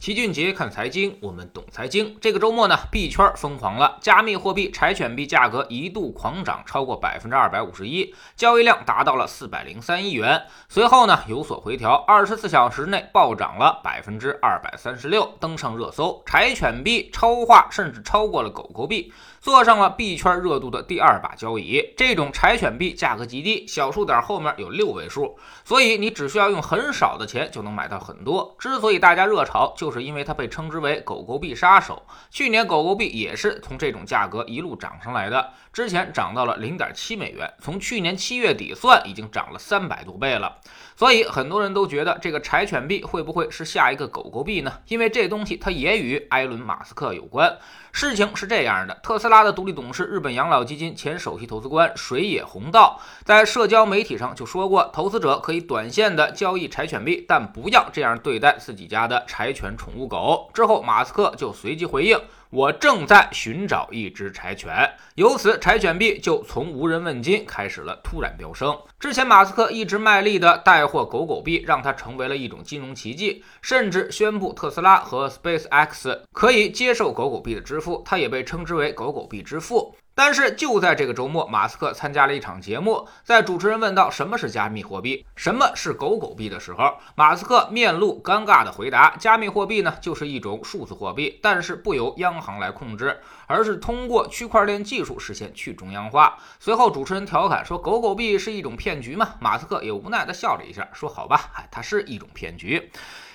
齐俊杰看财经，我们懂财经。这个周末呢，币圈疯狂了，加密货币柴犬币价格一度狂涨超过百分之二百五十一，交易量达到了四百零三亿元。随后呢，有所回调，二十四小时内暴涨了百分之二百三十六，登上热搜。柴犬币超话甚至超过了狗狗币，坐上了币圈热度的第二把交椅。这种柴犬币价格极低，小数点后面有六位数，所以你只需要用很少的钱就能买到很多。之所以大家热炒，就是因为它被称之为“狗狗币杀手”。去年狗狗币也是从这种价格一路涨上来的，之前涨到了零点七美元，从去年七月底算，已经涨了三百多倍了。所以很多人都觉得这个柴犬币会不会是下一个狗狗币呢？因为这东西它也与埃伦·马斯克有关。事情是这样的，特斯拉的独立董事、日本养老基金前首席投资官水野弘道在社交媒体上就说过，投资者可以短线的交易柴犬币，但不要这样对待自己家的柴犬宠物狗。之后，马斯克就随即回应。我正在寻找一只柴犬，由此柴犬币就从无人问津开始了突然飙升。之前马斯克一直卖力的带货狗狗币，让它成为了一种金融奇迹，甚至宣布特斯拉和 SpaceX 可以接受狗狗币的支付，它也被称之为狗狗币之父。但是就在这个周末，马斯克参加了一场节目，在主持人问到什么是加密货币、什么是狗狗币的时候，马斯克面露尴尬的回答：“加密货币呢，就是一种数字货币，但是不由央行来控制，而是通过区块链技术实现去中央化。”随后主持人调侃说：“狗狗币是一种骗局吗？”马斯克也无奈地笑了一下，说：“好吧，它是一种骗局。”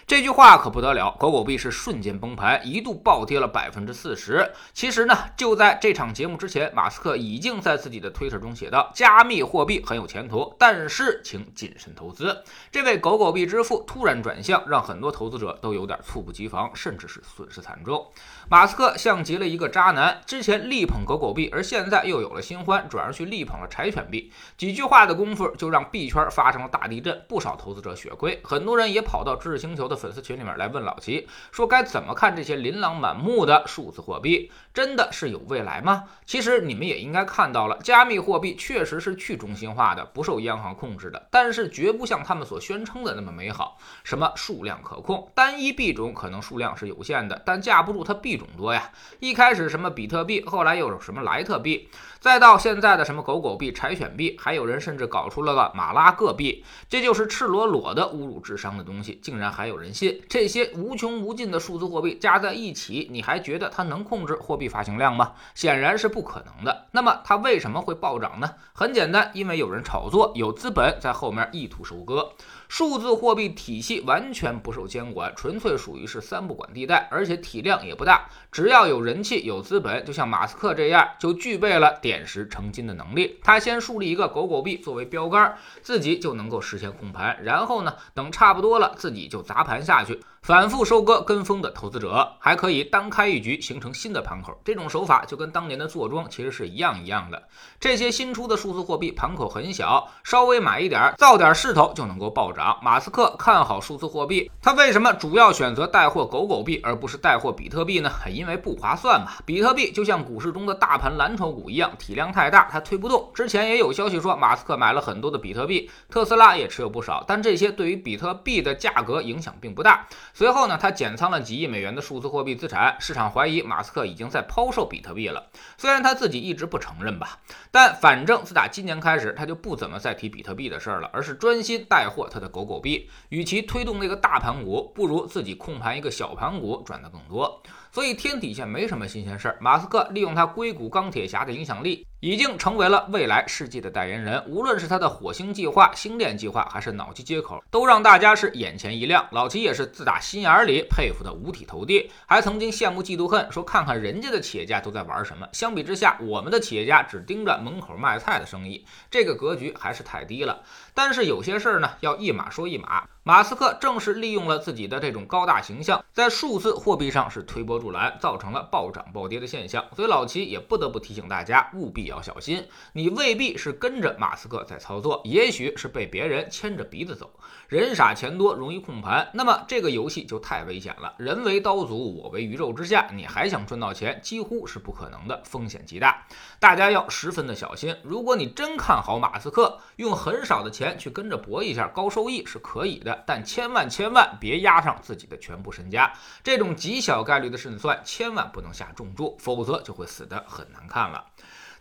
这句话可不得了，狗狗币是瞬间崩盘，一度暴跌了百分之四十。其实呢，就在这场节目之前，马斯克已经在自己的推特中写道：“加密货币很有前途，但是请谨慎投资。”这位狗狗币之父突然转向，让很多投资者都有点猝不及防，甚至是损失惨重。马斯克像极了一个渣男，之前力捧狗狗币，而现在又有了新欢，转而去力捧了柴犬币。几句话的功夫，就让币圈发生了大地震，不少投资者血亏，很多人也跑到知识星球的。粉丝群里面来问老齐说该怎么看这些琳琅满目的数字货币，真的是有未来吗？其实你们也应该看到了，加密货币确实是去中心化的，不受央行控制的，但是绝不像他们所宣称的那么美好。什么数量可控，单一币种可能数量是有限的，但架不住它币种多呀。一开始什么比特币，后来又有什么莱特币，再到现在的什么狗狗币、柴犬币，还有人甚至搞出了个马拉各币，这就是赤裸裸的侮辱智商的东西，竟然还有人。人信这些无穷无尽的数字货币加在一起，你还觉得它能控制货币发行量吗？显然是不可能的。那么它为什么会暴涨呢？很简单，因为有人炒作，有资本在后面意图收割。数字货币体系完全不受监管，纯粹属于是三不管地带，而且体量也不大。只要有人气、有资本，就像马斯克这样，就具备了点石成金的能力。他先树立一个狗狗币作为标杆，自己就能够实现控盘，然后呢，等差不多了，自己就砸盘下去。反复收割跟风的投资者，还可以单开一局形成新的盘口。这种手法就跟当年的坐庄其实是一样一样的。这些新出的数字货币盘口很小，稍微买一点，造点势头就能够暴涨。马斯克看好数字货币，他为什么主要选择带货狗狗币而不是带货比特币呢？因为不划算嘛。比特币就像股市中的大盘蓝筹股一样，体量太大，它推不动。之前也有消息说，马斯克买了很多的比特币，特斯拉也持有不少，但这些对于比特币的价格影响并不大。随后呢，他减仓了几亿美元的数字货币资产，市场怀疑马斯克已经在抛售比特币了。虽然他自己一直不承认吧，但反正自打今年开始，他就不怎么再提比特币的事儿了，而是专心带货他的狗狗币。与其推动那个大盘股，不如自己控盘一个小盘股，赚的更多。所以天底下没什么新鲜事儿。马斯克利用他硅谷钢铁侠的影响力，已经成为了未来世界的代言人。无论是他的火星计划、星链计划，还是脑机接口，都让大家是眼前一亮。老齐也是自打心眼里佩服的五体投地，还曾经羡慕嫉妒恨，说看看人家的企业家都在玩什么。相比之下，我们的企业家只盯着门口卖菜的生意，这个格局还是太低了。但是有些事儿呢，要一码说一码。马斯克正是利用了自己的这种高大形象，在数字货币上是推波助澜，造成了暴涨暴跌的现象。所以老齐也不得不提醒大家，务必要小心。你未必是跟着马斯克在操作，也许是被别人牵着鼻子走。人傻钱多，容易控盘，那么这个游戏就太危险了。人为刀俎，我为鱼肉之下，你还想赚到钱，几乎是不可能的，风险极大。大家要十分的小心。如果你真看好马斯克，用很少的钱去跟着搏一下，高收益是可以的。但千万千万别压上自己的全部身家。这种极小概率的胜算，千万不能下重注，否则就会死得很难看了。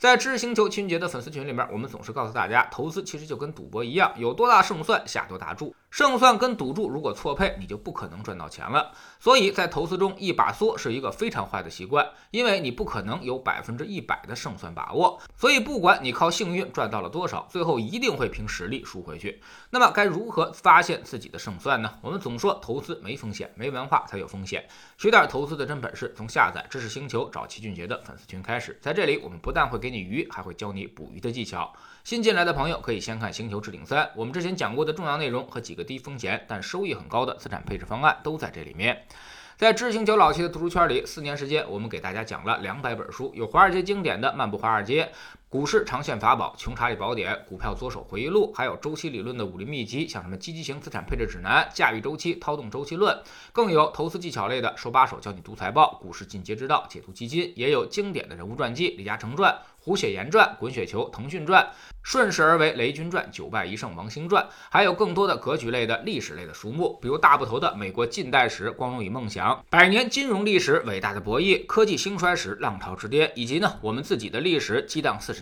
在知识星球秦俊杰的粉丝群里面，我们总是告诉大家，投资其实就跟赌博一样，有多大胜算下多大注。胜算跟赌注如果错配，你就不可能赚到钱了。所以在投资中，一把梭是一个非常坏的习惯，因为你不可能有百分之一百的胜算把握。所以不管你靠幸运赚到了多少，最后一定会凭实力输回去。那么该如何发现自己的胜算呢？我们总说投资没风险，没文化才有风险。学点投资的真本事，从下载知识星球找齐俊杰的粉丝群开始。在这里，我们不但会给你鱼，还会教你捕鱼的技巧。新进来的朋友可以先看《星球置顶三》，我们之前讲过的重要内容和几个低风险但收益很高的资产配置方案都在这里面。在知星球老七的读书圈里，四年时间，我们给大家讲了两百本书，有华尔街经典的《漫步华尔街》。股市长线法宝、穷查理宝典、股票左手回忆录，还有周期理论的武林秘籍，像什么积极型资产配置指南、驾驭周期、掏动周期论，更有投资技巧类的手把手教你读财报、股市进阶之道、解读基金，也有经典的人物传记，李嘉诚传、胡雪岩传、滚雪球、腾讯传，顺势而为雷军传、九败一胜王兴传，还有更多的格局类的历史类的书目，比如大部头的美国近代史、光荣与梦想、百年金融历史、伟大的博弈、科技兴衰史、浪潮之巅，以及呢我们自己的历史激荡四十